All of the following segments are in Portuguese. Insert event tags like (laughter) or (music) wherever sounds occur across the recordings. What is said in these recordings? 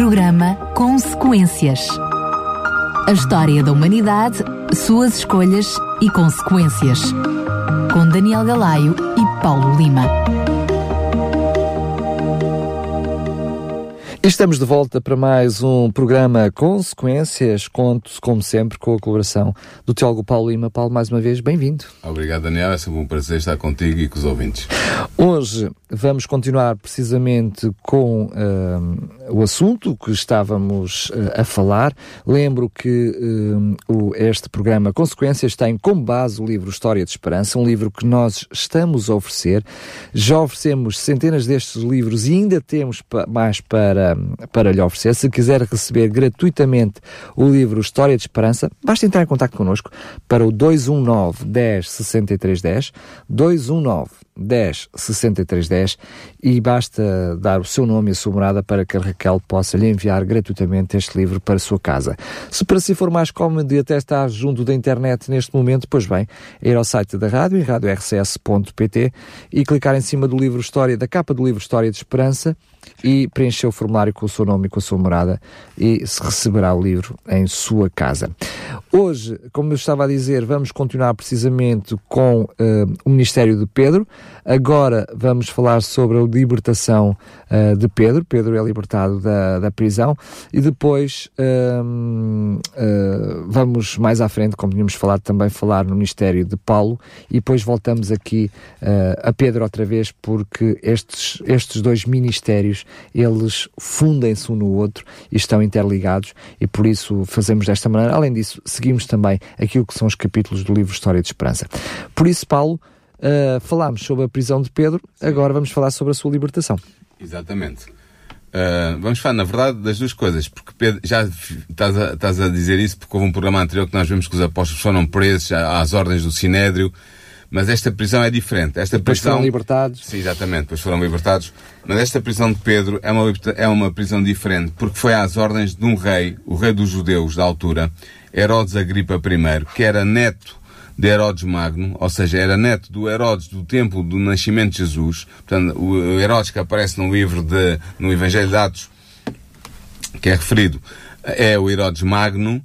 Programa Consequências. A história da humanidade, suas escolhas e consequências. Com Daniel Galaio e Paulo Lima. Estamos de volta para mais um programa Consequências. Conto, como sempre, com a colaboração do teólogo Paulo Lima. Paulo, mais uma vez, bem-vindo. Obrigado, Daniel. É sempre um prazer estar contigo e com os ouvintes. Hoje vamos continuar precisamente com uh, o assunto que estávamos uh, a falar. Lembro que uh, o, este programa Consequências tem como base o livro História de Esperança, um livro que nós estamos a oferecer. Já oferecemos centenas destes livros e ainda temos pa mais para, para lhe oferecer. Se quiser receber gratuitamente o livro História de Esperança, basta entrar em contato connosco para o 219 10 63 10, 219 10 63 10 e basta dar o seu nome e a sua morada para que a Raquel possa lhe enviar gratuitamente este livro para a sua casa. Se para si for mais cómodo e até estar junto da internet neste momento, pois bem, é ir ao site da rádio, em radiorcs.pt e clicar em cima do livro História, da capa do livro História de Esperança e preencher o formulário com o seu nome e com a sua morada e se receberá o livro em sua casa. Hoje, como eu estava a dizer, vamos continuar precisamente com uh, o Ministério de Pedro. Agora vamos falar sobre a libertação uh, de Pedro. Pedro é libertado da, da prisão e depois uh, vamos mais à frente, como tínhamos falado também, falar no Ministério de Paulo e depois voltamos aqui a Pedro outra vez porque estes, estes dois ministérios eles fundem-se um no outro e estão interligados e por isso fazemos desta maneira. Além disso, seguimos também aquilo que são os capítulos do livro História de Esperança. Por isso, Paulo, uh, falámos sobre a prisão de Pedro, agora vamos falar sobre a sua libertação. Exatamente. Uh, vamos falar, na verdade, das duas coisas, porque Pedro, já estás a, estás a dizer isso porque houve um programa anterior que nós vimos que os apóstolos foram presos às ordens do Sinédrio, mas esta prisão é diferente. Esta depois prisão... foram libertados. Sim, exatamente, depois foram libertados. Mas esta prisão de Pedro é uma, é uma prisão diferente, porque foi às ordens de um rei, o rei dos judeus da altura, Herodes Agripa I, que era neto de Herodes Magno, ou seja, era neto do Herodes do tempo do nascimento de Jesus. Portanto, o Herodes que aparece no livro de, no Evangelho de Atos, que é referido, é o Herodes Magno,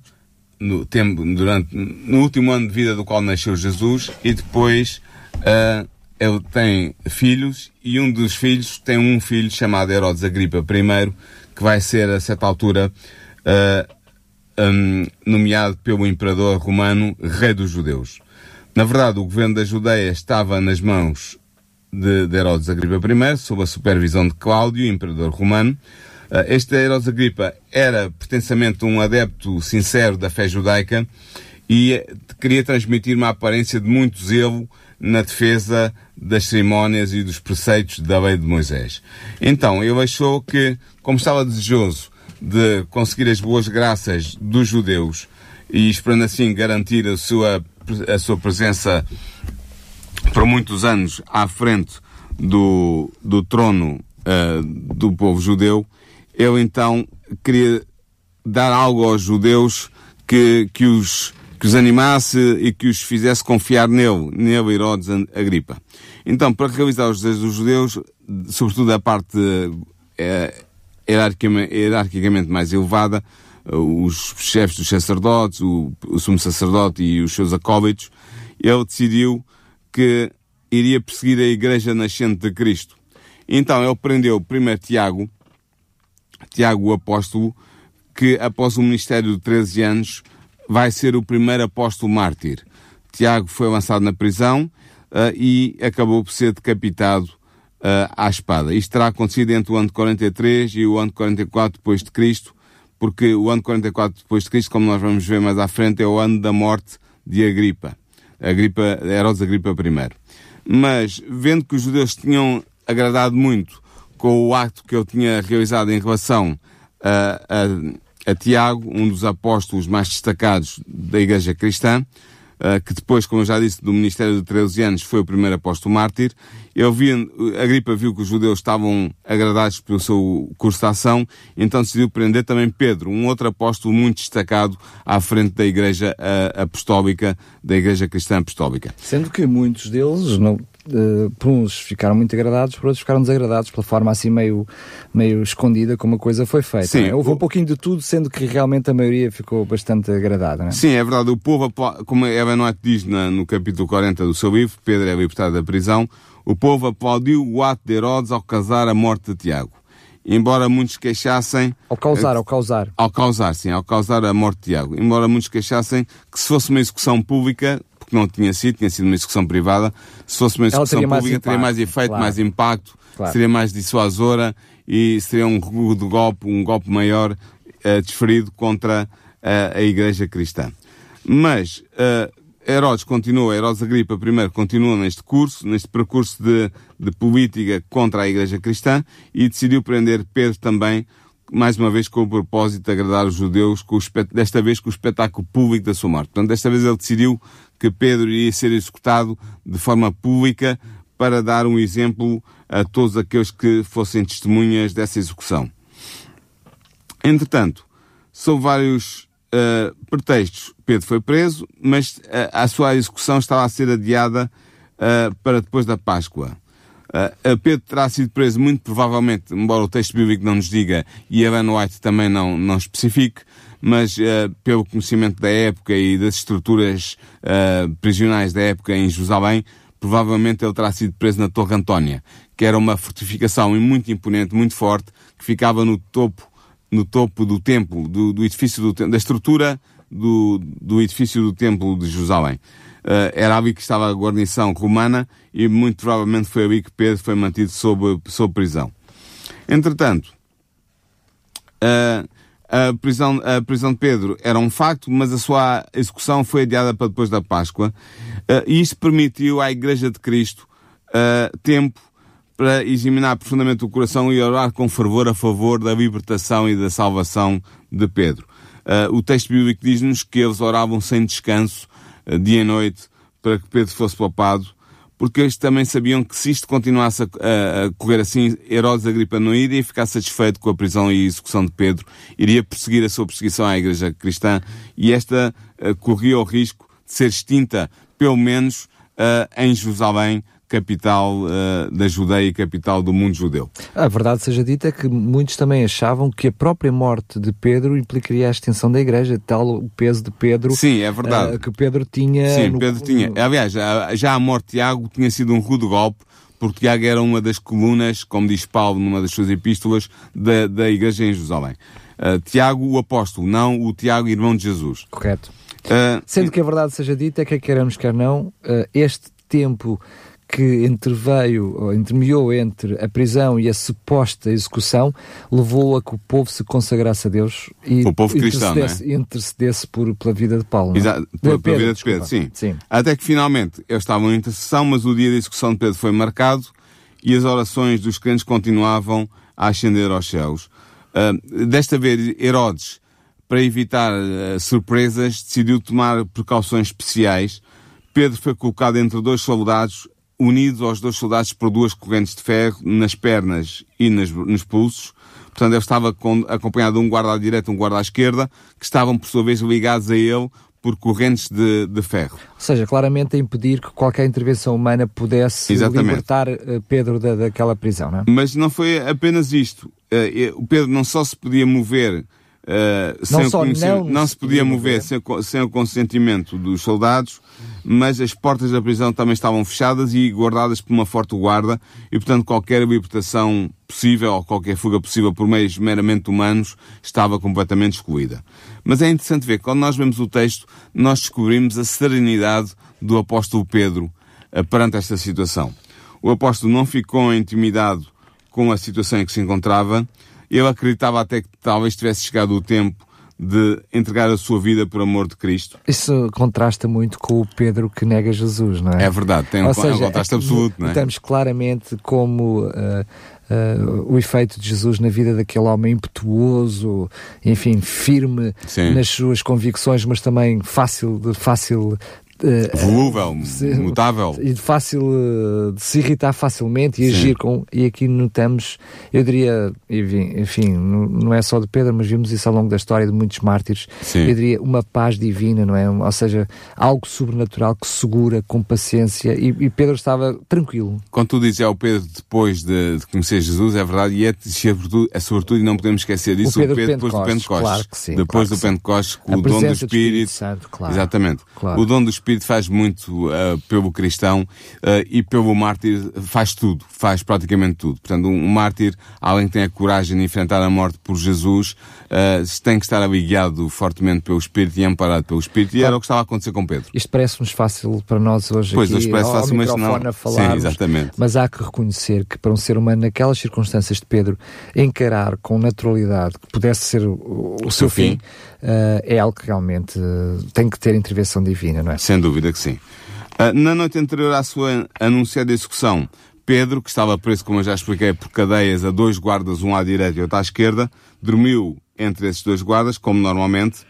no, tempo, durante, no último ano de vida do qual nasceu Jesus e depois uh, ele tem filhos e um dos filhos tem um filho chamado Herodes Agripa I que vai ser a certa altura uh, um, nomeado pelo imperador romano rei dos judeus. Na verdade, o governo da Judeia estava nas mãos de, de Herodes Agripa I, sob a supervisão de Cláudio, imperador romano, ah, este Herodes Agripa era pretensamente um adepto sincero da fé judaica e queria transmitir uma aparência de muito zelo na defesa das cerimónias e dos preceitos da lei de Moisés. Então, ele achou que, como estava desejoso de conseguir as boas graças dos judeus e esperando assim garantir a sua, a sua presença por muitos anos à frente do, do trono uh, do povo judeu, ele então queria dar algo aos judeus que, que, os, que os animasse e que os fizesse confiar nele, nele Herodes Agripa. Então, para realizar os desejos dos judeus, sobretudo a parte é, hierarquicamente mais elevada, os chefes dos sacerdotes, o, o sumo sacerdote e os seus acólitos, ele decidiu que iria perseguir a igreja nascente de Cristo. Então ele prendeu primeiro Tiago, Tiago o apóstolo, que após um ministério de 13 anos vai ser o primeiro apóstolo mártir. Tiago foi lançado na prisão uh, e acabou por ser decapitado uh, à espada. Isto terá acontecido entre o ano 43 e o ano 44 depois de Cristo, porque o ano 44 depois de Cristo, como nós vamos ver mais à frente, é o ano da morte de Agripa. Agripa, Herodes Agripa I. Mas, vendo que os judeus tinham agradado muito com o acto que eu tinha realizado em relação a, a, a Tiago, um dos apóstolos mais destacados da Igreja Cristã, que depois, como eu já disse, do ministério de 13 anos, foi o primeiro apóstolo mártir. Eu vi, a gripa viu que os judeus estavam agradados pelo seu curso de ação, então decidiu prender também Pedro, um outro apóstolo muito destacado à frente da Igreja uh, Apostólica, da Igreja Cristã Apostólica. Sendo que muitos deles não uh, por uns ficaram muito agradados, por outros ficaram desagradados, pela forma assim meio, meio escondida como a coisa foi feita. Sim, é? Houve o... um pouquinho de tudo, sendo que realmente a maioria ficou bastante agradada. É? Sim, é verdade. O povo, como Eva Noite diz na, no capítulo 40 do seu livro, Pedro é libertado da prisão, o povo aplaudiu o ato de Herodes ao casar a morte de Tiago. Embora muitos queixassem. Ao causar, ao causar. Ao causar, sim, ao causar a morte de Tiago. Embora muitos queixassem que se fosse uma execução pública, porque não tinha sido, tinha sido uma execução privada, se fosse uma execução teria pública, impacto, teria mais efeito, claro. mais impacto, claro. seria mais dissuasora e seria um golpe, um golpe maior uh, desferido contra uh, a Igreja Cristã. Mas uh, Herodes continua, Herodes Agripa I continua neste curso, neste percurso de, de política contra a Igreja Cristã e decidiu prender Pedro também, mais uma vez com o propósito de agradar os judeus, desta vez com o espetáculo público da sua morte. Portanto, desta vez ele decidiu que Pedro iria ser executado de forma pública para dar um exemplo a todos aqueles que fossem testemunhas dessa execução. Entretanto, sob vários uh, pretextos, Pedro foi preso, mas uh, a sua execução estava a ser adiada uh, para depois da Páscoa. Pedro terá sido preso muito provavelmente, embora o texto bíblico não nos diga e Evan White também não, não especifique, mas uh, pelo conhecimento da época e das estruturas uh, prisionais da época em Jerusalém, provavelmente ele terá sido preso na Torre Antónia, que era uma fortificação muito imponente, muito forte, que ficava no topo, no topo do templo, do, do edifício do, da estrutura do, do edifício do templo de Jerusalém. Uh, era ali que estava a guarnição romana e muito provavelmente foi ali que Pedro foi mantido sob, sob prisão. Entretanto, uh, a prisão, a prisão de Pedro era um facto, mas a sua execução foi adiada para depois da Páscoa. Uh, e isto permitiu à Igreja de Cristo tempo para examinar profundamente o coração e orar com fervor a favor da libertação e da salvação de Pedro. o texto bíblico diz-nos que eles oravam sem descanso eh, dia e noite para que Pedro fosse poupado, porque eles também sabiam que se isto continuasse a, a, correr assim, Herodes Agripa não iria ficar satisfeito com a prisão e execução de Pedro, iria perseguir a sua perseguição à Igreja Cristã e esta uh, corria o risco de ser extinta, pelo menos uh, em Jerusalém, capital uh, da Judeia e capital do mundo judeu. A verdade seja dita é que muitos também achavam que a própria morte de Pedro implicaria a extensão da igreja, tal o peso de Pedro. Sim, é verdade. Uh, que Pedro tinha. Sim, no... Pedro tinha. Aliás, já, a morte de Tiago tinha sido um rude golpe, porque Tiago era uma das colunas, como diz Paulo numa das suas epístolas, da, da igreja em Jerusalém. Uh, Tiago, o apóstolo, não o Tiago, irmão de Jesus. Correto. Sendo que a verdade seja dita, é que queremos, quer não, este tempo que entreveio, ou intermeou entre a prisão e a suposta execução, levou a que o povo se consagrasse a Deus e o povo cristão, intercedesse, é? intercedesse por, pela vida de Paulo. É? Exato, pela, pela vida de Pedro, sim. sim. Até que finalmente eles estavam em intercessão, mas o dia da execução de Pedro foi marcado e as orações dos crentes continuavam a ascender aos céus. Uh, desta vez, Herodes, para evitar uh, surpresas, decidiu tomar precauções especiais. Pedro foi colocado entre dois soldados unido aos dois soldados por duas correntes de ferro nas pernas e nas, nos pulsos. Portanto, ele estava com, acompanhado de um guarda à direita e um guarda à esquerda, que estavam, por sua vez, ligados a ele por correntes de, de ferro. Ou seja, claramente a impedir que qualquer intervenção humana pudesse Exatamente. libertar uh, Pedro da, daquela prisão, não é? Mas não foi apenas isto. Uh, o Pedro não só se podia mover Uh, não, o não, não se podia mover sem, sem, o consentimento dos soldados, mas as portas da prisão também estavam fechadas e guardadas por uma forte guarda, e portanto qualquer libertação possível ou qualquer fuga possível por meios meramente humanos estava completamente excluída. Mas é interessante ver, quando nós vemos o texto, nós descobrimos a serenidade do apóstolo Pedro uh, perante esta situação. O apóstolo não ficou intimidado com a situação em que se encontrava, ele acreditava até que talvez tivesse chegado o tempo de entregar a sua vida por amor de Cristo. Isso contrasta muito com o Pedro que nega Jesus, não é? É verdade, tem um, seja, um contraste absoluto, não é? Estamos claramente como uh, uh, o efeito de Jesus na vida daquele homem impetuoso, enfim, firme Sim. nas suas convicções, mas também fácil de, fácil Uh, Volúvel, (laughs) se, mutável. E de fácil uh, de se irritar facilmente e Sim. agir com. E aqui notamos, eu diria, enfim, não é só de Pedro, mas vimos isso ao longo da história de muitos mártires. Sim. Eu diria uma paz divina, não é? Ou seja, algo sobrenatural que segura com paciência. E, e Pedro estava tranquilo. Quando tu dizes ao Pedro depois de, de, conhecer Jesus, é verdade, e é sobretudo, é sobretudo, e não podemos esquecer disso, o Pedro, o Pedro depois do Pentecostes. Claro que sim, depois claro do Pentecostes, o dom do Espírito. Do Espírito Santo, claro. Exatamente. Claro. O dom do Espírito faz muito uh, pelo cristão uh, e pelo mártir faz tudo, faz praticamente tudo. Portanto, um, um mártir, além que tem a coragem de enfrentar a morte por Jesus, uh, tem que estar abiguiado fortemente pelo Espírito e amparado pelo Espírito, claro. e era o que estava a acontecer com Pedro. Isto parece-nos fácil para nós hoje pois, aqui, parece fácil, mas não. A falarmos, Sim, exatamente. Mas há que reconhecer que para um ser humano, naquelas circunstâncias de Pedro, encarar com naturalidade que pudesse ser o, o seu fim, fim uh, é algo que realmente tem que ter intervenção divina, não é? Sem dúvida que sim. Uh, na noite anterior à sua anunciada execução, Pedro, que estava preso, como eu já expliquei, por cadeias a dois guardas, um à direita e outro à esquerda, dormiu entre esses dois guardas, como normalmente.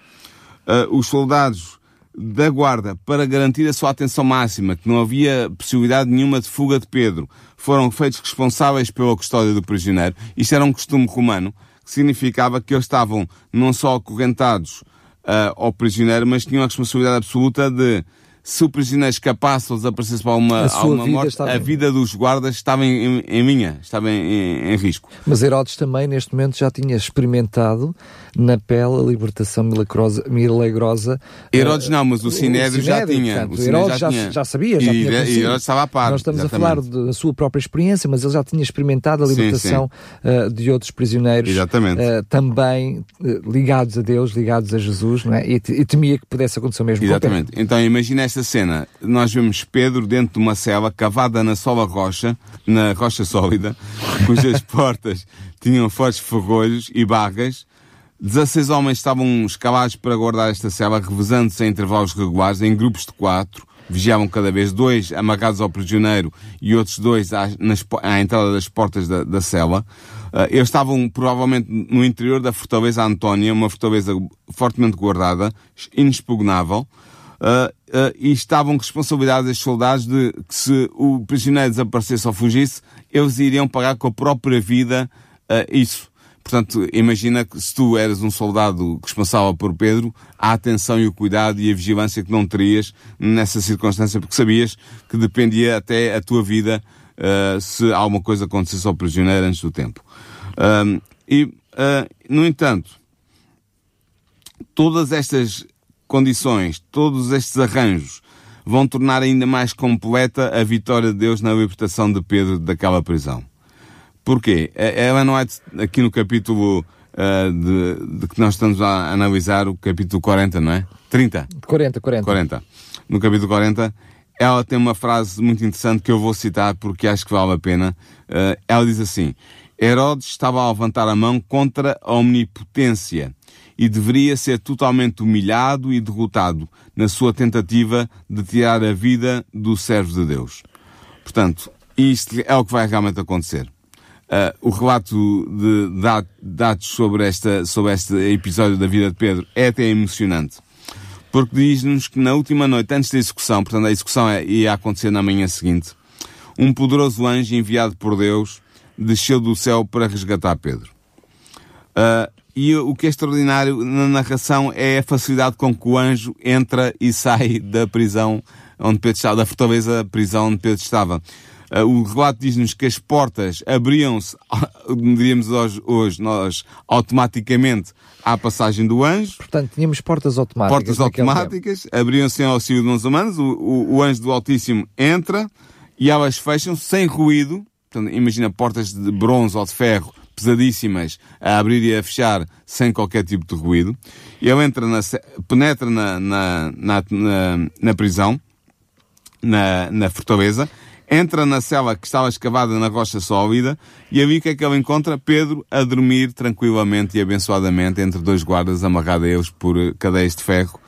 Uh, os soldados da guarda, para garantir a sua atenção máxima, que não havia possibilidade nenhuma de fuga de Pedro, foram feitos responsáveis pela custódia do prisioneiro. Isto era um costume romano, que significava que eles estavam não só acorrentados uh, ao prisioneiro, mas tinham a responsabilidade absoluta de se o prisioneiro escapasse ou desaparecesse para uma, a uma morte, a vida dos guardas estava em, em minha, estava em, em, risco. Mas Herodes também, neste momento, já tinha experimentado na pele a libertação milagrosa. milagrosa Herodes não, mas o Sinédrio, já tinha. Portanto, o Herodes já, já, já, sabia, já e, tinha e Herodes estava a par. Nós estamos exatamente. a falar da sua própria experiência, mas ele já tinha experimentado a libertação sim, sim. Uh, de outros prisioneiros. Uh, também uh, ligados a Deus, ligados a Jesus, não é? e, e temia que pudesse acontecer o mesmo Exatamente. Então imagina esta cena. Nós vemos Pedro dentro de uma cela cavada na sola rocha, na rocha sólida, (laughs) cujas portas tinham fortes ferrolhos e barras. 16 homens estavam escalados para guardar esta cela, revezando-se em intervalos regulares, em grupos de quatro. Vigiavam cada vez dois amarrados ao prisioneiro e outros dois à, nas, à entrada das portas da, da cela. Uh, eles estavam provavelmente no interior da fortaleza Antónia, uma fortaleza fortemente guardada, inexpugnável uh, e estavam responsabilizados estes soldados de que se o prisioneiro desaparecesse ou fugisse, eles iriam pagar com a própria vida uh, isso. Portanto, imagina que se tu eras um soldado responsável por Pedro, a atenção e o cuidado e a vigilância que não terias nessa circunstância, porque sabias que dependia até a tua vida uh, se alguma coisa acontecesse ao prisioneiro antes do tempo. Uh, e, uh, no entanto, todas estas condições, todos estes arranjos vão tornar ainda mais completa a vitória de Deus na libertação de Pedro daquela prisão. Porquê? Ela não é aqui no capítulo uh, de, de, que nós estamos a analisar, o capítulo 40, não é? 30? 40, 40. 40. No capítulo 40, ela tem uma frase muito interessante que eu vou citar porque acho que vale a pena. Uh, ela diz assim: Herodes estava a levantar a mão contra a omnipotência e deveria ser totalmente humilhado e derrotado na sua tentativa de tirar a vida do servo de Deus. Portanto, isto é o que vai realmente acontecer. Uh, o relato de dados sobre, esta, sobre este episódio da vida de Pedro é até emocionante. Porque diz-nos que na última noite, antes da execução, portanto a execução é, ia acontecer na manhã seguinte, um poderoso anjo enviado por Deus desceu do céu para resgatar Pedro. Uh, e o que é extraordinário na narração é a facilidade com que o anjo entra e sai da prisão onde Pedro estava, da fortaleza prisão onde Pedro estava. Uh, o relato diz-nos que as portas abriam-se, diríamos hoje, nós, automaticamente à passagem do anjo. Portanto, tínhamos portas automáticas. Portas automáticas, abriam-se em auxílio de uns humanos, o, o, o, anjo do Altíssimo entra e elas fecham sem ruído. Portanto, imagina portas de bronze ou de ferro pesadíssimas a abrir e a fechar sem qualquer tipo de ruído. Ele entra na, penetra na, na, na, na prisão, na, na fortaleza, entra na cela que estava escavada na rocha sólida e ali que é que ele encontra? Pedro a dormir tranquilamente e abençoadamente entre dois guardas amarrados a eles por cadeias de ferro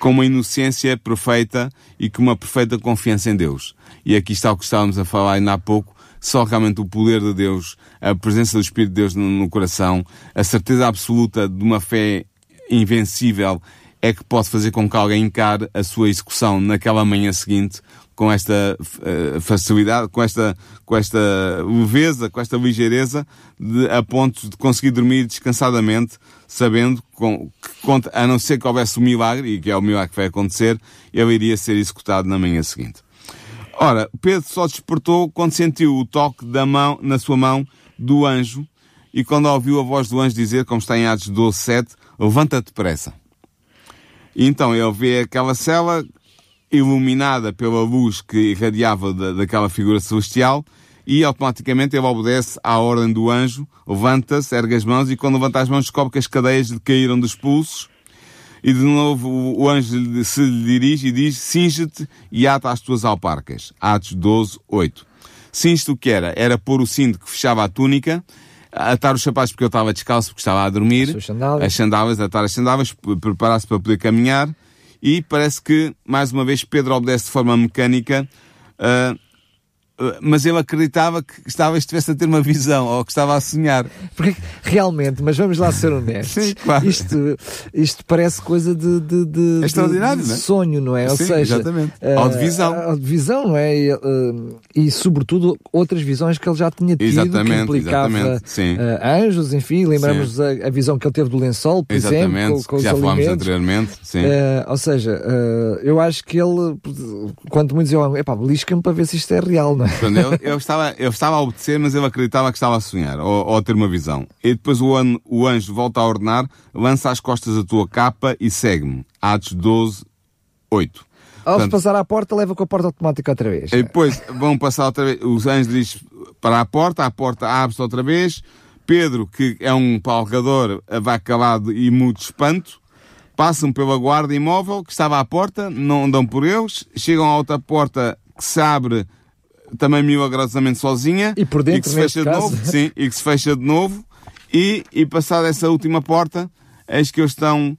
com uma inocência perfeita e com uma perfeita confiança em Deus. E aqui está o que estávamos a falar ainda há pouco, só realmente o poder de Deus, a presença do Espírito de Deus no coração, a certeza absoluta de uma fé invencível é que pode fazer com que alguém encare a sua execução naquela manhã seguinte com esta uh, facilidade, com esta, com esta leveza, com esta ligeireza, de, a ponto de conseguir dormir descansadamente, sabendo com, que, a não ser que houvesse um milagre, e que é o milagre que vai acontecer, ele iria ser executado na manhã seguinte. Ora, Pedro só despertou quando sentiu o toque da mão, na sua mão, do anjo, e quando ouviu a voz do anjo dizer, como está em Atos 12, 7, levanta-te depressa. Então ele vê aquela cela iluminada pela luz que irradiava da, daquela figura celestial e automaticamente ele obedece à ordem do anjo, levanta-se, ergue as mãos e quando levanta as mãos descobre que as cadeias lhe caíram dos pulsos e de novo o anjo se lhe dirige e diz cinge-te e ata as tuas alparcas. Atos 12, 8. Cinge-te o que era? Era pôr o cinto que fechava a túnica, atar os sapatos porque eu estava descalço porque estava a dormir, as sandálias, as sandálias atar as sandálias, preparar-se para poder caminhar. E parece que, mais uma vez, Pedro obedece de forma mecânica, uh, mas ele acreditava que estava, estivesse a ter uma visão ou que estava a sonhar. Porque realmente, mas vamos lá ser honestos, Sim, claro. isto, isto parece coisa de, de, de, é extraordinário, de, não é? sonho, não é? Sim, Ou seja, exatamente. Uh, ou de visão. Ou de visão, não é? E, uh, e, sobretudo outras visões que ele já tinha tido, exatamente, que implicava uh, anjos, enfim, lembramos a, a, visão que ele teve do lençol, por exatamente, exemplo, com, com já os falámos anteriormente. Sim. ou seja, eu acho que ele, quando muitos diziam, epá, belisca-me para ver se isto é real, não é? Quando ele, ele estava, ele estava a obedecer, mas ele acreditava que estava a sonhar ou, ou a ter uma visão. E depois o, an, o anjo volta a ordenar, lança às costas a tua capa e segue-me. Atos 12, 8. Ao Portanto, passar à porta, leva com a porta automática outra vez. E depois vão passar outra vez. Os anjos dizem para a porta, a porta abre-se outra vez. Pedro, que é um palgador, vai calado e mudo de espanto. Passam pela guarda imóvel que estava à porta, não dão por eles. Chegam à outra porta que se abre também milagrosamente sozinha. E por dentro, e que se fecha de novo. Sim, e que se fecha de novo. E, e passada essa última porta, eis que eles estão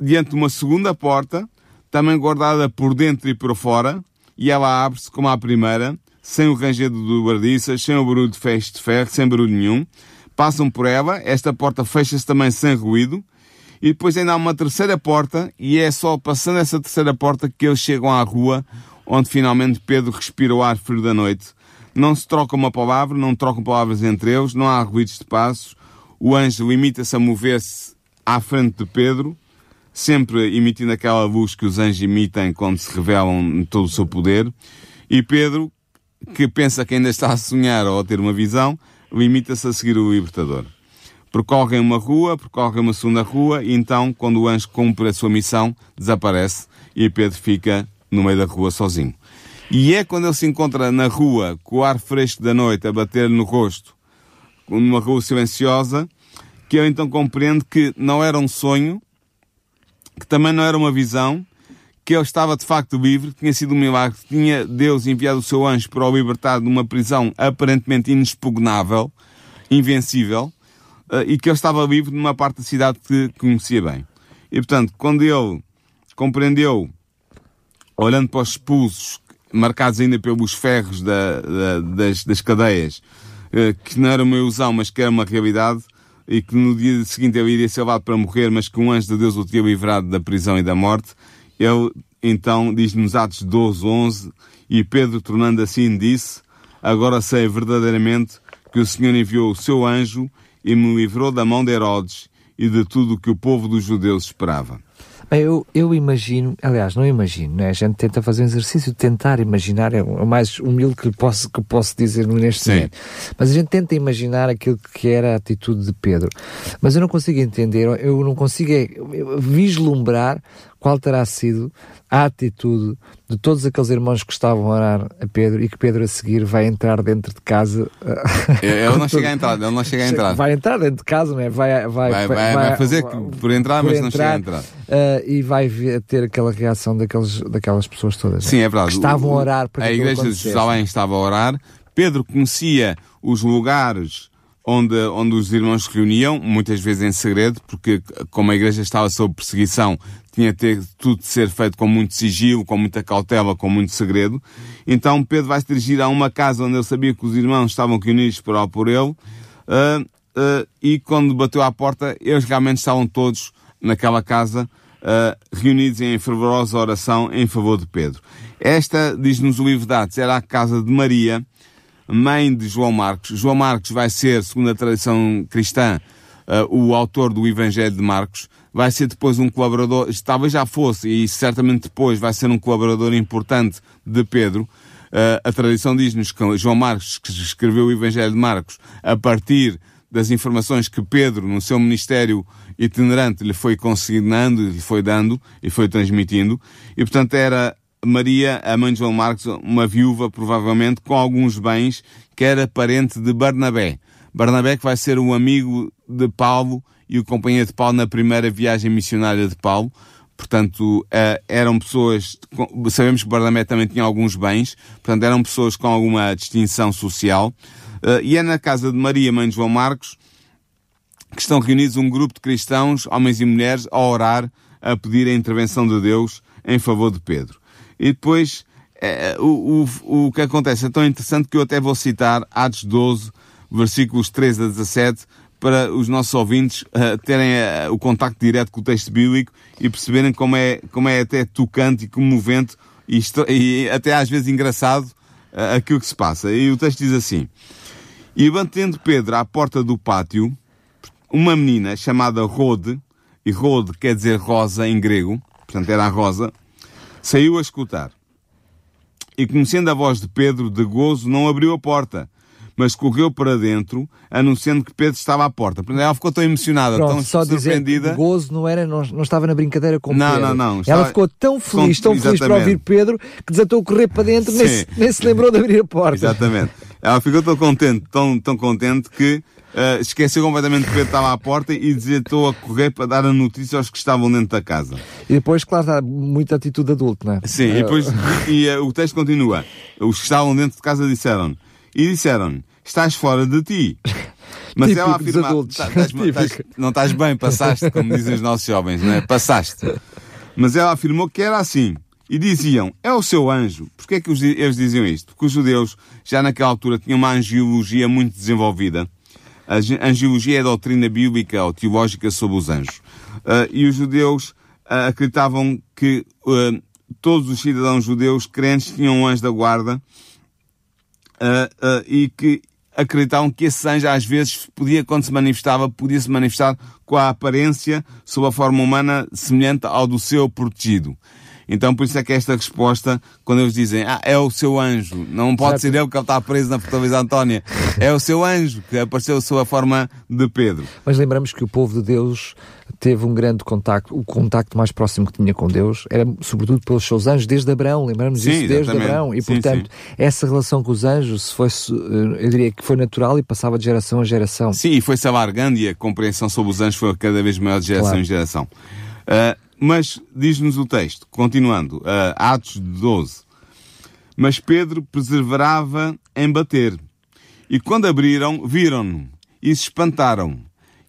diante de uma segunda porta, também guardada por dentro e por fora, e ela abre-se como a primeira, sem o rangedo do guardiças, sem o barulho de fecho de ferro, sem barulho nenhum. Passam por ela, esta porta fecha-se também sem ruído, e depois ainda há uma terceira porta, e é só passando essa terceira porta que eles chegam à rua, onde finalmente Pedro respira o ar frio da noite. Não se troca uma palavra, não trocam palavras entre eles, não há ruídos de passos. O anjo limita-se a mover-se à frente de Pedro, sempre emitindo aquela luz que os anjos emitem quando se revelam em todo o seu poder. E Pedro, que pensa que ainda está a sonhar ou a ter uma visão, limita-se a seguir o libertador. Percorrem uma rua, percorrem uma segunda rua, e então, quando o anjo cumpre a sua missão, desaparece e Pedro fica no meio da rua sozinho. E é quando ele se encontra na rua, com o ar fresco da noite a bater no rosto, numa rua silenciosa, que ele então compreende que não era um sonho, que também não era uma visão, que ele estava de facto livre, tinha sido um milagre, tinha Deus enviado o seu anjo para o libertar de uma prisão aparentemente inexpugnável, invencível, e que ele estava livre numa parte da cidade que conhecia bem. E portanto, quando ele compreendeu olhando para os expulsos, marcados ainda pelos ferros da, da, das, das, cadeias, eh, que não era uma ilusão, mas que era uma realidade, e que no dia seguinte ele iria ser levado para morrer, mas que um anjo de Deus o tinha livrado da prisão e da morte, ele então diz-nos Atos 12, 11, e Pedro, tornando assim, disse, agora sei verdadeiramente que o Senhor enviou o seu anjo e me livrou da mão de Herodes e de tudo o que o povo dos judeus esperava. Eu, eu imagino, aliás, não imagino, né? a gente tenta fazer um exercício de tentar imaginar, é o mais humilde que posso, que posso dizer neste Sim. momento. Mas a gente tenta imaginar aquilo que era a atitude de Pedro. Mas eu não consigo entender, eu não consigo é, vislumbrar qual terá sido a atitude de todos aqueles irmãos que estavam a orar a Pedro e que Pedro a seguir vai entrar dentro de casa. (laughs) Ele não chega a entrar, ele não chega a entrar. Vai entrar dentro de casa, não é? Vai, vai, vai, vai, vai fazer por entrar, por mas entrar, não chega a entrar. Uh, e vai ter aquela reação daqueles, daquelas pessoas todas. Sim, é verdade. Que estavam a orar para A igreja de Jerusalém estava a orar. Pedro conhecia os lugares onde, onde os irmãos se reuniam, muitas vezes em segredo, porque como a igreja estava sob perseguição, tinha ter tudo de ser feito com muito sigilo, com muita cautela, com muito segredo. Então Pedro vai se dirigir a uma casa onde ele sabia que os irmãos estavam reunidos para por ele, uh, uh, e quando bateu à porta, eles realmente estavam todos naquela casa, uh, reunidos em fervorosa oração em favor de Pedro. Esta, diz-nos o livro de Atos, era a casa de Maria, mãe de João Marcos. João Marcos vai ser, segundo a tradição cristã, uh, o autor do Evangelho de Marcos. Vai ser depois um colaborador, talvez já fosse, e certamente depois vai ser um colaborador importante de Pedro. Uh, a tradição diz-nos que João Marcos, que escreveu o Evangelho de Marcos, a partir das informações que Pedro, no seu ministério itinerante, lhe foi consignando, lhe foi dando e foi transmitindo. E, portanto, era Maria, a mãe de João Marcos, uma viúva, provavelmente, com alguns bens, que era parente de Barnabé. Barnabé que vai ser o amigo de Paulo e o companheiro de Paulo na primeira viagem missionária de Paulo. Portanto, eh, eram pessoas, sabemos que Barnabé também tinha alguns bens, portanto, eram pessoas com alguma distinção social. Eh, e é na casa de Maria, mãe de João Marcos, que estão reunidos um grupo de cristãos, homens e mulheres, a orar, a pedir a intervenção de Deus em favor de Pedro. E depois, é, o, o, o que acontece é tão interessante que eu até vou citar Atos 12, versículos 13 a 17, para os nossos ouvintes uh, terem uh, o contacto direto com o texto bíblico e perceberem como é, como é até tocante e comovente e, e até às vezes engraçado uh, aquilo que se passa. E o texto diz assim: E batendo Pedro à porta do pátio, uma menina chamada Rode, e Rode quer dizer rosa em grego, portanto era a rosa, saiu a escutar. E conhecendo a voz de Pedro, de gozo, não abriu a porta, mas correu para dentro, anunciando que Pedro estava à porta. Ela ficou tão emocionada, Pronto, tão só surpreendida. Dizer, gozo não era, não, não estava na brincadeira com não, Pedro. Não, não, Ela estava... ficou tão feliz, tão feliz para ouvir Pedro, que desatou a correr para dentro, nem se, nem se lembrou de abrir a porta. Exatamente. Ela ficou tão contente, tão, tão contente que uh, esqueceu completamente que Pedro estava à porta e desatou a correr para dar a notícia aos que estavam dentro da casa. E depois, claro, dá muita atitude adulta, não é? Sim, e depois, e, uh, o texto continua. Os que estavam dentro de casa disseram e disseram estás fora de ti. Mas Típico ela afirma, adultos. tá, estás, estás, não estás bem, passaste, como dizem os nossos jovens, não é? Passaste. Mas ela afirmou que era assim. E diziam, é o seu anjo. Porquê é que eles diziam isto? Porque os judeus, já naquela altura, tinham uma angiologia muito desenvolvida. A angiologia é a doutrina bíblica ou teológica sobre os anjos. Uh, e os judeus uh, acreditavam que uh, todos os cidadãos judeus crentes tinham um anjo da guarda e que acreditavam que esse anjo às vezes podia, quando se manifestava, podia se manifestar com a aparência, sob a forma humana, semelhante ao do seu protegido. Então por isso é que esta resposta, quando eles dizem, ah, é o seu anjo, não pode ser ele que está preso na fortaleza Antónia, é o seu anjo que apareceu a forma de Pedro. Mas lembramos que o povo de Deus teve um grande contacto, o contacto mais próximo que tinha com Deus era sobretudo pelos seus anjos, desde Abraão, lembramos sim, isso desde Abraão, e sim, portanto sim. essa relação com os anjos se fosse, eu diria que foi natural e passava de geração a geração. Sim, e foi-se alargando e a compreensão sobre os anjos foi cada vez maior de geração Claro. em geração. Uh, mas diz-nos o texto, continuando, uh, Atos 12. Mas Pedro perseverava em bater. E quando abriram, viram-no e se espantaram.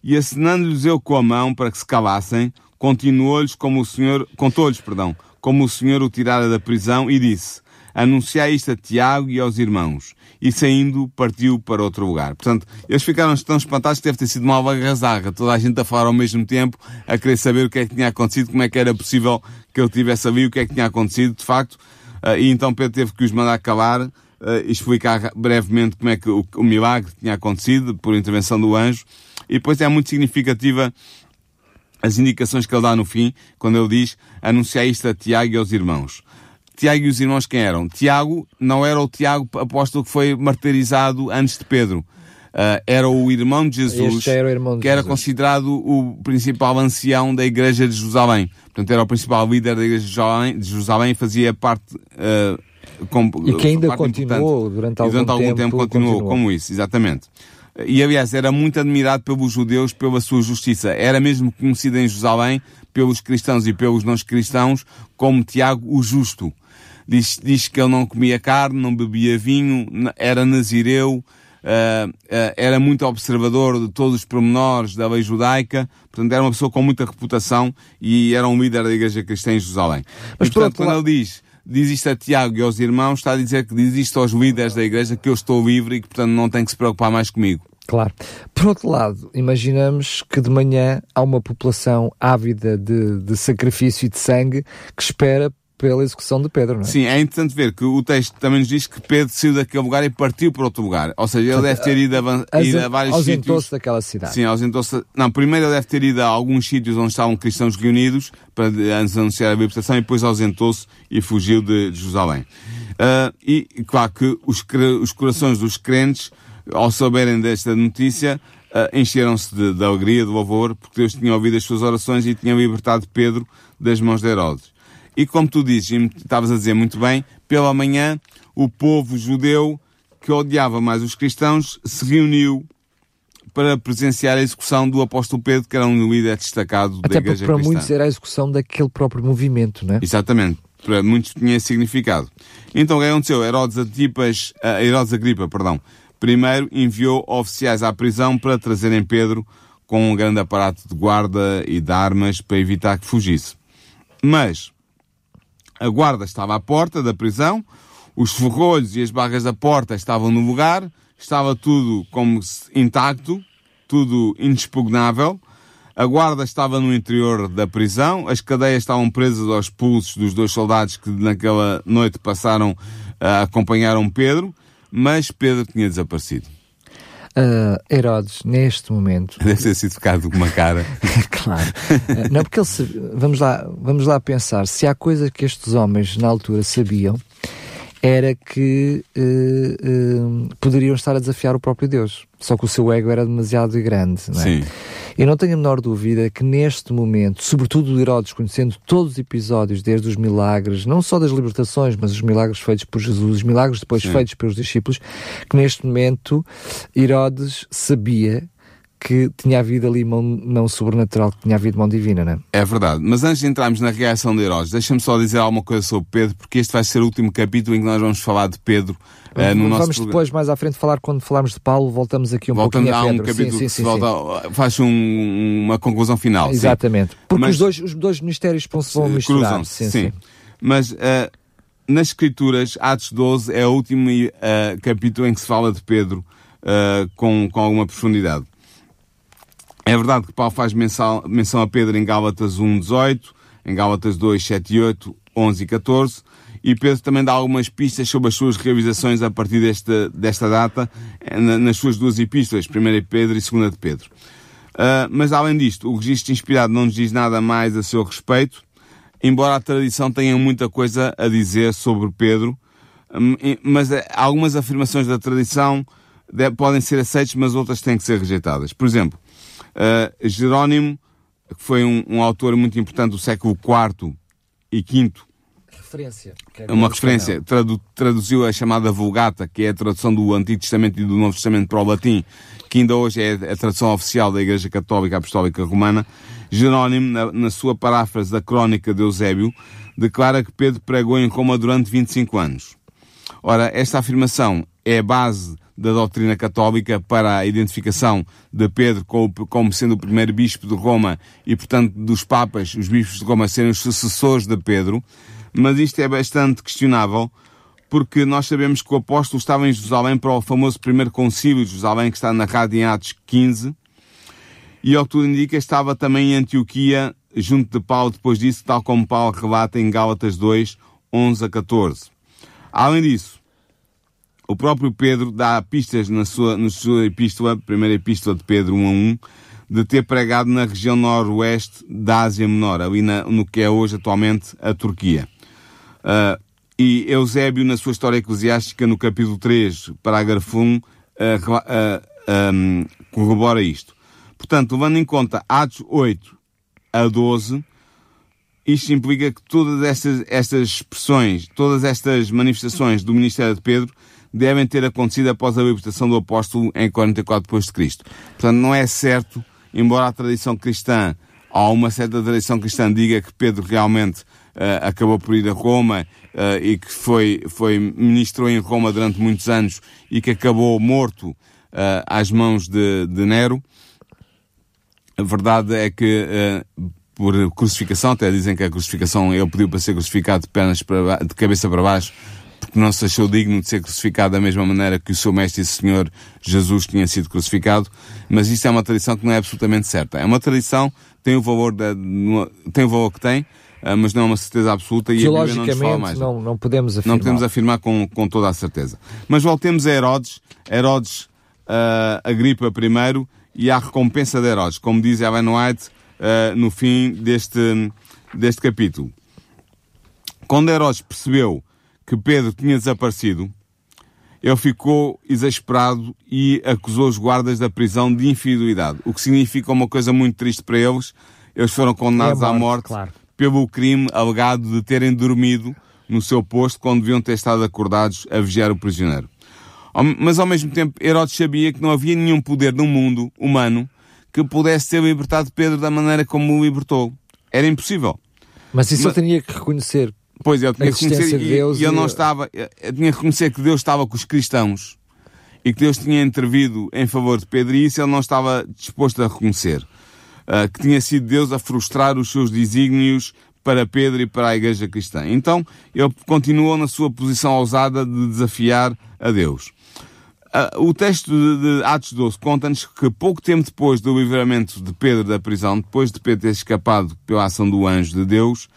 E acenando-lhes eu com a mão para que se calassem, continuou-lhes como o Senhor, contou-lhes, perdão, como o Senhor o tirara da prisão e disse: Anunciai isto a Tiago e aos irmãos. E saindo, partiu para outro lugar. Portanto, eles ficaram tão espantados que deve ter sido uma algazarra. Toda a gente a falar ao mesmo tempo, a querer saber o que é que tinha acontecido, como é que era possível que ele tivesse ali, o que é que tinha acontecido, de facto. Uh, e então Pedro teve que os mandar calar uh, e explicar brevemente como é que o, o milagre tinha acontecido por intervenção do anjo. E depois é muito significativa as indicações que ele dá no fim, quando ele diz anunciar isto a Tiago e aos irmãos. Tiago e os irmãos quem eram? Tiago não era o Tiago apóstolo que foi martirizado antes de Pedro. Uh, era o irmão de Jesus, era irmão de que era Jesus. considerado o principal ancião da igreja de Jerusalém. Portanto, era o principal líder da igreja de Jerusalém, de Jerusalém e fazia parte... Uh, com, E que ainda continuou durante algum durante algum tempo, tempo continuou, continuou. como isso, exatamente. E aliás, era muito admirado pelos judeus pela sua justiça. Era mesmo conhecido em Jerusalém pelos cristãos e pelos não cristãos como Tiago o Justo. Diz, diz que ele não comia carne, não bebia vinho, era nazireu, ah, ah, era muito observador de todos os pormenores da lei judaica, portanto era uma pessoa com muita reputação e era um líder da igreja cristã em Jerusalém. Mas e, por portanto, quando lado- ele diz, diz isto a Tiago e aos irmãos, está a dizer que diz isto aos líderes da igreja que eu estou livre e que portanto não tem que se preocupar mais comigo. Claro. Por outro lado, imaginamos que de manhã há uma população ávida de, de sacrifício e de sangue que espera pela execução de Pedro, não é? Sim, é interessante ver que o texto também nos diz que Pedro saiu daquele lugar e partiu para outro lugar. Ou seja, ele deve ter ido a, ido a vários sítios. Ausentou-se daquela cidade. Sim, ausentou-se. Não, primeiro ele deve ter ido a alguns sítios onde estavam cristãos reunidos para antes de anunciar a libertação e depois ausentou-se e fugiu de Jerusalém. Uh, e, claro que os, os corações dos crentes, ao saberem desta notícia, uh, encheram-se de, de alegria, de louvor, porque Deus tinha ouvido as suas orações e tinha libertado Pedro das mãos de Herodes. E como tu dizes, e estavas a dizer muito bem, pela manhã o povo judeu que odiava mais os cristãos se reuniu para presenciar a execução do apóstolo Pedro, que era um líder destacado Até da igreja para cristã. muitos era a execução daquele próprio movimento, não é? Exatamente. Para muitos tinha significado. Então o que aconteceu? Herodes Antipas, uh, Herodes Agripa, perdão, primeiro enviou oficiais à prisão para trazerem Pedro com um grande aparato de guarda e de armas para evitar que fugisse. Mas a guarda estava à porta da prisão, os ferrolhos e as barras da porta estavam no lugar, estava tudo como intacto, tudo inexpugnável. A guarda estava no interior da prisão, as cadeias estavam presas aos pulsos dos dois soldados que naquela noite passaram a acompanharam Pedro, mas Pedro tinha desaparecido. Uh, Herodes, neste momento. (laughs) Deve ter sido ficado com uma cara. (laughs) claro. Uh, não, porque ele, vamos, lá, vamos lá pensar, se há coisa que estes homens na altura sabiam, era que uh, poderiam estar a desafiar o próprio Deus. Só que o seu ego era demasiado grande, não é? Sim. Eu não tenho a menor dúvida que neste momento, sobretudo o Herodes, conhecendo todos os episódios, desde os milagres, não só das libertações, mas os milagres feitos por Jesus, os milagres depois Sim. feitos pelos discípulos, que neste momento Herodes sabia que tinha havido ali mão não sobrenatural, que tinha havido mão divina, não é? É verdade. Mas antes de entrarmos na reação de Herodes, deixa-me só dizer alguma coisa sobre Pedro, porque este vai ser o último capítulo em que nós vamos falar de Pedro uh, no vamos nosso depois, mais à frente, falar quando falarmos de Paulo, voltamos aqui um Voltando pouquinho a a um Pedro. capítulo sim, sim, que sim, volta, faz um, uma conclusão final. sim. Exatamente. Porque Mas- os, dois, os dois ministérios vão se vão misturar. Sim, sim. Mas uh, nas Escrituras, Atos 12 é o último uh, capítulo em que se fala de Pedro uh, com, com alguma profundidade. É verdade que Paulo faz menção, menção a Pedro em Gálatas 1, 18, em Gálatas 2, 7 e 8, 11 e 14, e Pedro também dá algumas pistas sobre as suas realizações a partir desta, desta data, eh, na- nas suas duas epístolas, 1 Pedro e 2 de Pedro. Uh, mas além disto, o registro inspirado não nos diz nada mais a seu respeito, embora a tradição tenha muita coisa a dizer sobre Pedro, hum, mas eh, algumas afirmações da tradição de- podem ser aceitas, mas outras têm que ser rejeitadas. Por exemplo, uh, Jerónimo, que foi um, um autor muito importante do século IV e V, Referência. é uma referência, tradu- traduziu a chamada Vulgata, que é a tradução do Antigo Testamento e do Novo Testamento para o latim, que ainda hoje é a tradução oficial da Igreja Católica Apostólica Romana. Jerónimo, na, na sua paráfrase da Crónica de Eusébio, declara que Pedro pregou em Roma durante 25 anos. Ora, esta afirmação é a base da doutrina católica para a identificação de Pedro como, sendo o primeiro bispo de Roma e, portanto, dos papas, os bispos de Roma, serem os sucessores de Pedro. Mas isto é bastante questionável porque nós sabemos que o apóstolo estava em Jerusalém para o famoso primeiro concílio de Jerusalém, que está narrado em Atos 15, e ao que tudo indica estava também em Antioquia, junto de Paulo depois disso, tal como Paulo relata em Gálatas 2, 11 a 14. Além disso, o próprio Pedro dá pistas na sua, na sua epístola, primeira epístola de Pedro 1 a 1, de ter pregado na região noroeste da Ásia Menor, ali na- no que é hoje atualmente a Turquia. Ah, e Eusébio, na sua história eclesiástica, no capítulo 3, parágrafo 1, ah, rela- ah, ahm, corrobora isto. Portanto, levando em conta Atos 8 a 12, isto implica que todas estas, estas expressões, todas estas manifestações do ministério de Pedro devem ter acontecido após a libertação do apóstolo em 44 depois de Cristo. Portanto, não é certo, embora a tradição cristã, há uma certa tradição cristã diga que Pedro realmente eh, acabou por ir a Roma eh, e que foi, foi ministrou em Roma durante muitos anos e que acabou morto eh, às mãos de, de Nero. A verdade é que por crucificação, até dizem que a crucificação ele pediu para ser crucificado de pernas para de cabeça para baixo porque não se achou digno de ser crucificado da mesma maneira que o seu mestre e senhor Jesus tinha sido crucificado, mas isto é uma tradição que não é absolutamente certa. É uma tradição, tem o valor, da, tem o valor que tem, ah, mas não é uma certeza absoluta e a Bíblia não nos fala mais. Não, não podemos afirmar. Não podemos afirmar com, com toda a certeza. Mas voltemos a Herodes, Herodes uh, Agripa I e à recompensa de Herodes, como diz Ellen White uh, no fim deste, deste capítulo. Quando Herodes percebeu que Pedro tinha desaparecido, ele ficou exasperado e acusou os guardas da prisão de infidelidade, o que significa uma coisa muito triste para eles. Eles foram condenados é morte, à morte claro. pelo crime alegado de terem dormido no seu posto quando deviam ter estado acordados a vigiar o prisioneiro. Mas ao mesmo tempo, Herodes sabia que não havia nenhum poder no mundo humano que pudesse ter libertado Pedro da maneira como o libertou. Era impossível. Mas isso Mas... eu tinha que reconhecer. Pois, eu tinha que reconhecer, de Deus e, e eu não estava, tinha que reconhecer que Deus estava com os cristãos e que Deus tinha intervido em favor de Pedro e isso ele não estava disposto a reconhecer. Uh, que tinha sido Deus a frustrar os seus desígnios para Pedro e para a igreja cristã. Então, ele continuou na sua posição ousada de desafiar a Deus. Uh, o texto de, de Atos 12 conta-nos que pouco tempo depois do livramento de Pedro da prisão, depois de Pedro ter escapado pela ação do anjo de Deus,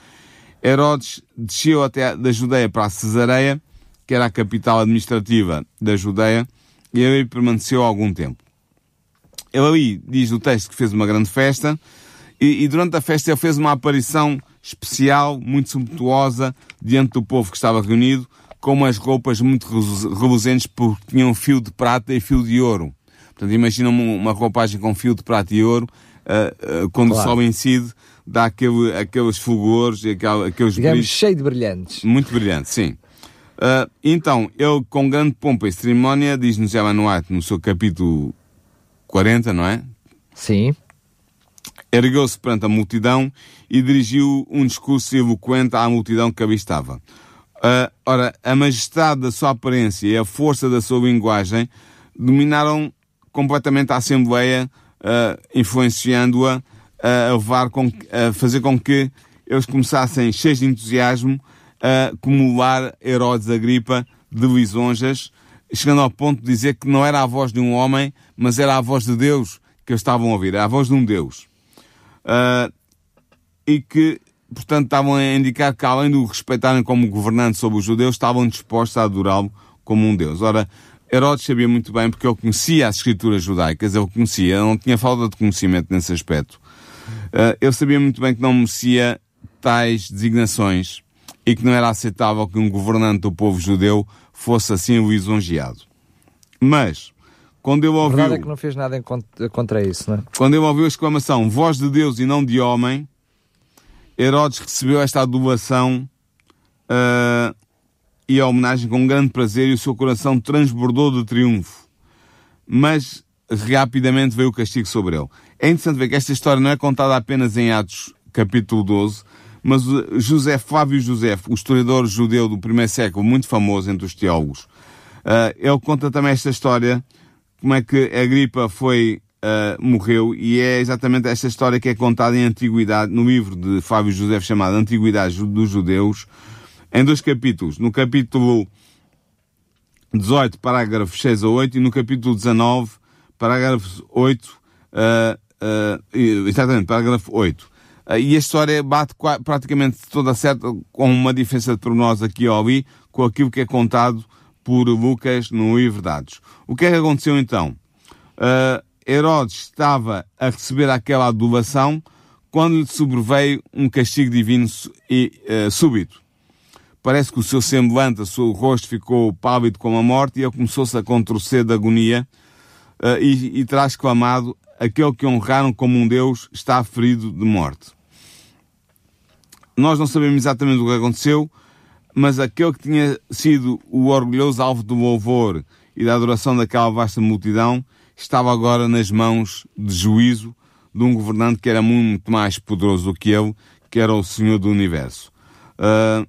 Herodes desceu até da Judeia para a Cesareia, que era a capital administrativa da Judeia, e ali permaneceu algum tempo. Ele ali diz no texto que fez uma grande festa, e, e durante a festa ele fez uma aparição especial, muito sumptuosa, diante do povo que estava reunido, com umas roupas muito reluzentes porque tinham fio de prata e fio de ouro. Portanto, imagina uma roupagem com fio de prata e ouro, uh, uh, quando claro. o sol incide, dá aquele, aqueles fulgores, aquele, aqueles Digamos, brilhos. cheio de brilhantes. Muito brilhante, sim. Uh, então, ele, com grande pompa e cerimónia, diz-nos Ellen White no seu capítulo 40, não é? Sim. Ergueu-se perante a multidão e dirigiu um discurso eloquente à multidão que ali estava. Uh, ora, a majestade da sua aparência e a força da sua linguagem dominaram completamente a Assembleia, uh, influenciando-a a, levar com, a fazer com que eles começassem, cheios de entusiasmo, a acumular Herodes Agripa de lisonjas, chegando ao ponto de dizer que não era a voz de um homem, mas era a voz de Deus que eles estavam a ouvir, era a voz de um Deus. Uh, e que portanto, estavam a indicar que, além de o respeitarem como governante sobre os judeus, estavam dispostos a adorá-lo como um Deus. Ora, Herodes sabia muito bem, porque ele conhecia as escrituras judaicas, ele conhecia, ele não tinha falta de conhecimento nesse aspecto. Uh, ele sabia muito bem que não merecia tais designações e que não era aceitável que um governante do povo judeu fosse assim lisonjeado. Mas, quando ele ouviu... A verdade é que não fez nada contra isso, não é? Quando ele ouviu a exclamação, voz de Deus e não de homem, Herodes recebeu esta adulação uh, e a homenagem com grande prazer e o seu coração transbordou de triunfo. Mas rapidamente veio o castigo sobre ele. É interessante ver que esta história não é contada apenas em Atos capítulo 12, mas José Flávio José, o historiador judeu do primeiro século, muito famoso entre os teólogos, uh, ele conta também esta história, como é que a gripa foi uh, morreu e é exatamente esta história que é contada em Antiguidade, no livro de Fábio José chamado Antiguidade dos Judeus, em dois capítulos. No capítulo 18, parágrafos 6 a 8 e no capítulo 19, parágrafo 8, uh, uh, exatamente, parágrafo 8. Uh, e a história bate praticamente toda certa, com uma diferença de pormenores aqui ou ali, com aquilo que é contado por Lucas no livro Dados. O que é que aconteceu então? Uh, Herodes estava a receber aquela adulação quando lhe sobreveio um castigo divino e uh, súbito. Parece que o seu semblante, o seu rosto ficou pálido como a morte e ele começou-se a contorcer de agonia uh, e, e terá exclamado aquele que honraram como um Deus está ferido de morte. Nós não sabemos exatamente o que aconteceu, mas aquele que tinha sido o orgulhoso alvo do louvor e da adoração daquela vasta multidão estava agora nas mãos de juízo de um governante que era muito mais poderoso do que ele, que era o Senhor do Universo. Uh,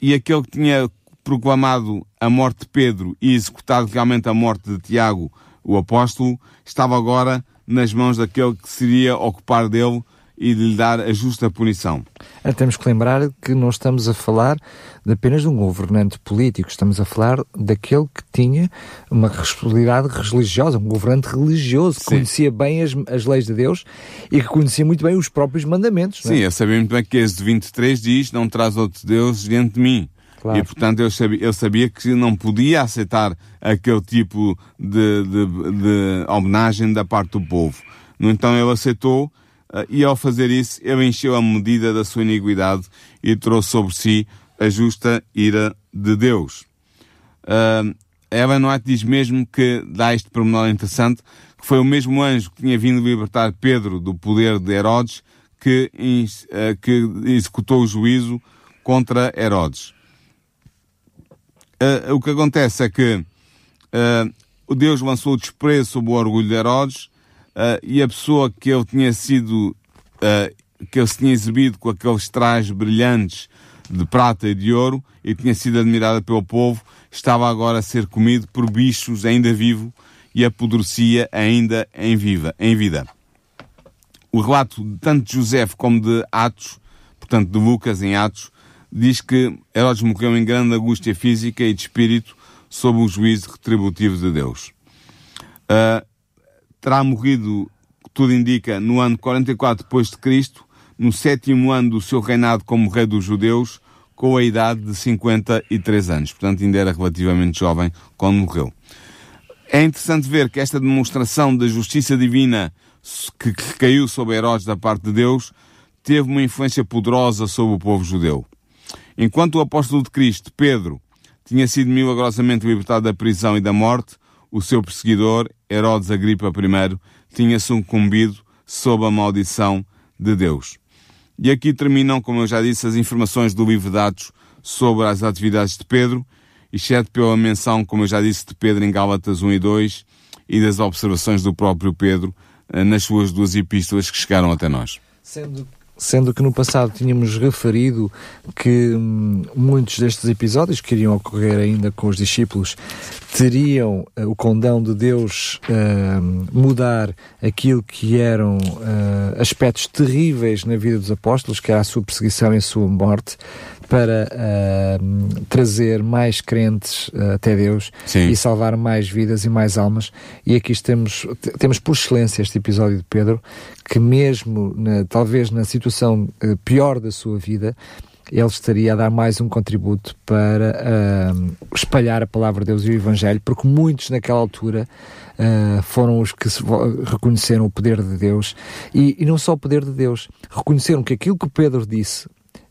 e aquele que tinha proclamado a morte de Pedro e executado realmente a morte de Tiago, o apóstolo, estava agora nas mãos daquele que seria ocupar dele e de lhe dar a justa punição. Ah, temos que lembrar que não estamos a falar de apenas de um governante político, estamos a falar daquele que tinha uma responsabilidade religiosa, um governante religioso, que Sim. conhecia bem as, as leis de Deus e que conhecia muito bem os próprios mandamentos. é? Sim, eu sabia muito bem que esse 23 diz: Não traz outros deuses diante de mim. Claro. E portanto eu sabia, eu sabia que não podia aceitar aquele tipo de, de, de homenagem da parte do povo. No então ele aceitou eh, e ao fazer isso ele encheu a medida da sua iniquidade e trouxe sobre si a justa ira de Deus. Uh, Ellen White diz mesmo que dá este pormenor interessante, que foi o mesmo anjo que tinha vindo libertar Pedro do poder de Herodes que, eh, que executou o juízo contra Herodes. Eh, o que acontece é que eh, o Deus lançou o desprezo sobre o orgulho de Herodes eh, e a pessoa que ele tinha sido, que ele se tinha exibido com aqueles trajes brilhantes de prata e de ouro e tinha sido admirada pelo povo, estava agora a ser comido por bichos ainda vivo e apodrecia ainda em, viva, em vida. O relato tanto de José como de Atos, portanto de Lucas em Atos, diz que Herodes morreu em grande angústia física e de espírito sob o juízo retributivo de Deus. Ah, terá morrido, tudo indica, no ano 44 depois de Cristo, no sétimo ano do seu reinado como rei dos judeus, com a idade de 53 anos. Portanto, ainda era relativamente jovem quando morreu. É interessante ver que esta demonstração da justiça divina que que recaiu sobre Herodes da parte de Deus teve uma influência poderosa sobre o povo judeu. Enquanto o apóstolo de Cristo, Pedro, tinha sido milagrosamente libertado da prisão e da morte, o seu perseguidor, Herodes Agripa I, tinha sucumbido sob a maldição de Deus. E aqui terminam, como eu já disse, as informações do livro de Atos sobre as atividades de Pedro, exceto pela menção, como eu já disse, de Pedro em Gálatas 1 e 2 e das observações do próprio Pedro eh, nas suas duas epístolas que chegaram até nós. Sendo, sendo que no passado tínhamos referido que hum, muitos destes episódios que iriam ocorrer ainda com os discípulos teriam eh, o condão de Deus eh, mudar aquilo que eram eh, aspectos terríveis na vida dos apóstolos, que era a sua perseguição e a sua morte, para eh, trazer mais crentes eh, até Deus Sim. e salvar mais vidas e mais almas. E aqui temos, temos por excelência este episódio de Pedro, que mesmo, na- talvez na situação eh, pior da sua vida, ele estaria a dar mais um contributo para espalhar a palavra de Deus e o Evangelho, porque muitos naquela altura ah, foram os que reconheceram o poder de Deus e, e não só o poder de Deus, reconheceram que aquilo que Pedro disse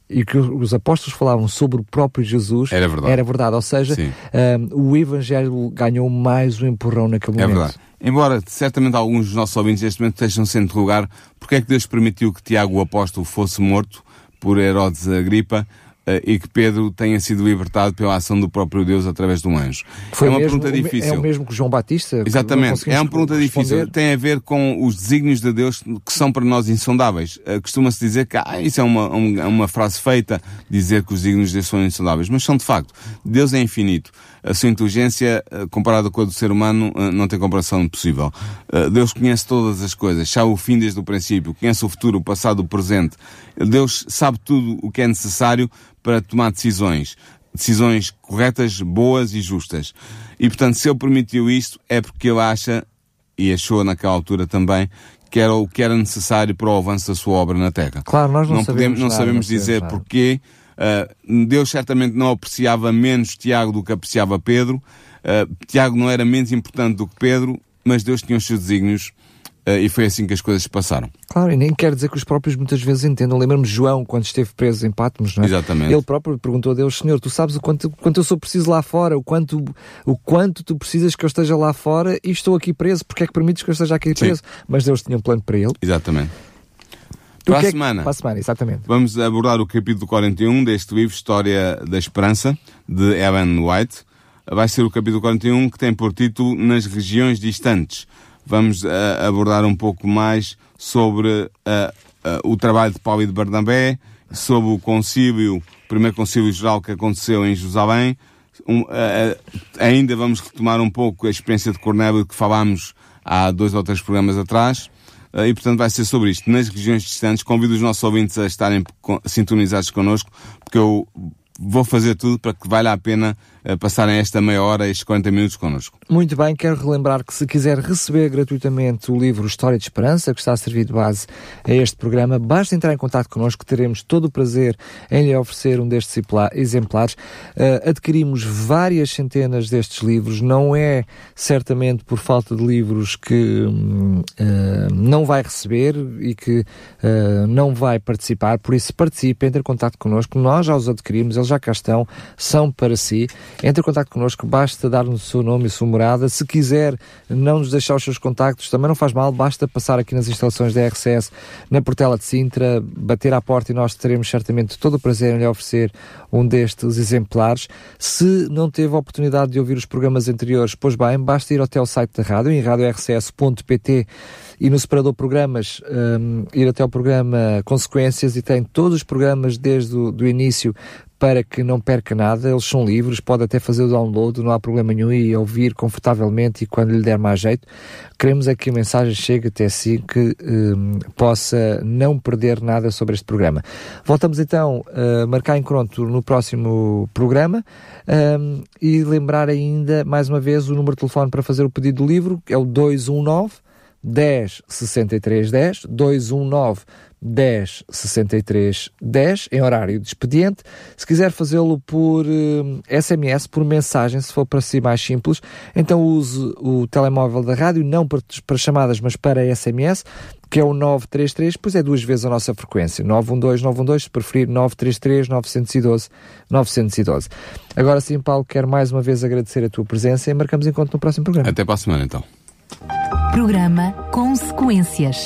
e que os apóstolos falavam sobre o próprio Jesus Era verdade. era verdade. Ou seja, ah, o Evangelho ganhou mais um empurrão naquele É momento. verdade. Embora certamente alguns dos nossos ouvintes neste momento estejam-se a interrogar porque é que Deus permitiu que Tiago o apóstolo fosse morto por Herodes Agripa e que Pedro tenha sido libertado pela ação do próprio Deus através de um anjo. Foi é uma mesmo, pergunta difícil. É o mesmo que João Batista? Exatamente. É uma pergunta difícil. Tem a ver com os desígnios de Deus que são para nós insondáveis. Eh, Costuma-se dizer que ah, isso é uma, um- é uma frase feita, dizer que os desígnios de Deus são insondáveis. Mas são de facto. Deus é infinito. A sua inteligência, eh, comparada com a do ser humano, eh, não tem comparação possível. Eh, Deus conhece todas as coisas, sabe o fim desde o princípio, conhece o futuro, o passado, o presente. Deus sabe tudo o que é necessário para tomar decisões decisões corretas, boas e justas. E portanto, se ele permitiu isto, é porque ele acha, e achou naquela altura também, que era o que era necessário para o avanço da sua obra na Terra. Claro, nós não, não podemos, sabemos não nada, sabemos não dizer sabemos nada. porquê. Ah, Deus certamente não apreciava menos Tiago do que apreciava Pedro. Ah, Tiago não era menos importante do que Pedro, mas Deus tinha os seus desígnios ah, e foi assim que as coisas se passaram. Claro, e nem quer dizer que os próprios muitas vezes entendam. Lembro-me de João, quando esteve preso em Patmos, não é? Exatamente. Ele próprio perguntou a Deus, Senhor, tu sabes o quanto, quanto eu sou preciso lá fora, o quanto, o quanto tu precisas que eu esteja lá fora e estou aqui preso, porque é que permites que eu esteja aqui preso? Mas Deus tinha um plano para ele. Exatamente. Para a que é que- semana. Para a semana, exatamente. Vamos abordar o capítulo 41 deste livro, História da Esperança, de Ellen White. Vai ser o capítulo 41 que tem por título Nas Regiões Distantes. Vamos ah, abordar um pouco mais sobre ah, ah, o trabalho de Paulo e de Barnabé, sobre o concílio, o primeiro concílio geral que aconteceu em Jerusalém. Um, ainda vamos retomar um pouco a experiência de Cornélio que falámos há dois ou três programas atrás. E, portanto, vai ser sobre isto. Nas regiões distantes, convido os nossos ouvintes a estarem sintonizados connosco, porque eu vou fazer tudo para que valha a pena passarem esta meia hora, estes 40 minutos connosco. Muito bem, quero relembrar que se quiser receber gratuitamente o livro História de Esperança, que está a servir de base a este programa, basta entrar em contato connosco, teremos todo o prazer em lhe oferecer um destes exemplares. Uh, adquirimos várias centenas destes livros, não é certamente por falta de livros que uh, não vai receber e que não vai participar, por isso participe, entre em contato connosco, nós já os adquirimos, eles já cá estão, são para si. Entre em contato connosco, basta dar-nos o seu nome e a sua morada. Se quiser não nos deixar os seus contactos, também não faz mal, basta passar aqui nas instalações da RCS, na Portela de Sintra, bater à porta e nós teremos certamente todo o prazer em lhe oferecer um destes exemplares. Se não teve a oportunidade de ouvir os programas anteriores, pois bem, basta ir até o site da rádio, em radiorcs.pt e no separador programas um, ir até o programa Consequências e tem todos os programas desde o do início para que não perca nada, eles são livres, pode até fazer o download, não há problema nenhum e ouvir confortavelmente e quando lhe der mais jeito. Queremos é que a mensagem chegue até si, que um, possa não perder nada sobre este programa. Voltamos então a marcar encontro no próximo programa um, e lembrar ainda, mais uma vez, o número de telefone para fazer o pedido do livro, é o 219 10 63 10 219 10 63 10 em horário de expediente. Se quiser fazê-lo por uh, eh, SMS, por mensagem, se for para si mais simples, então use o telemóvel da rádio, não para, para chamadas, mas para SMS, que é o 933, pois é duas vezes a nossa frequência. 912, 912, se preferir 933, 912, 912. Agora sim, Paulo, quero mais uma vez agradecer a tua presença e marcamos encontro no próximo programa. Até para a semana, então. Programa Consequências.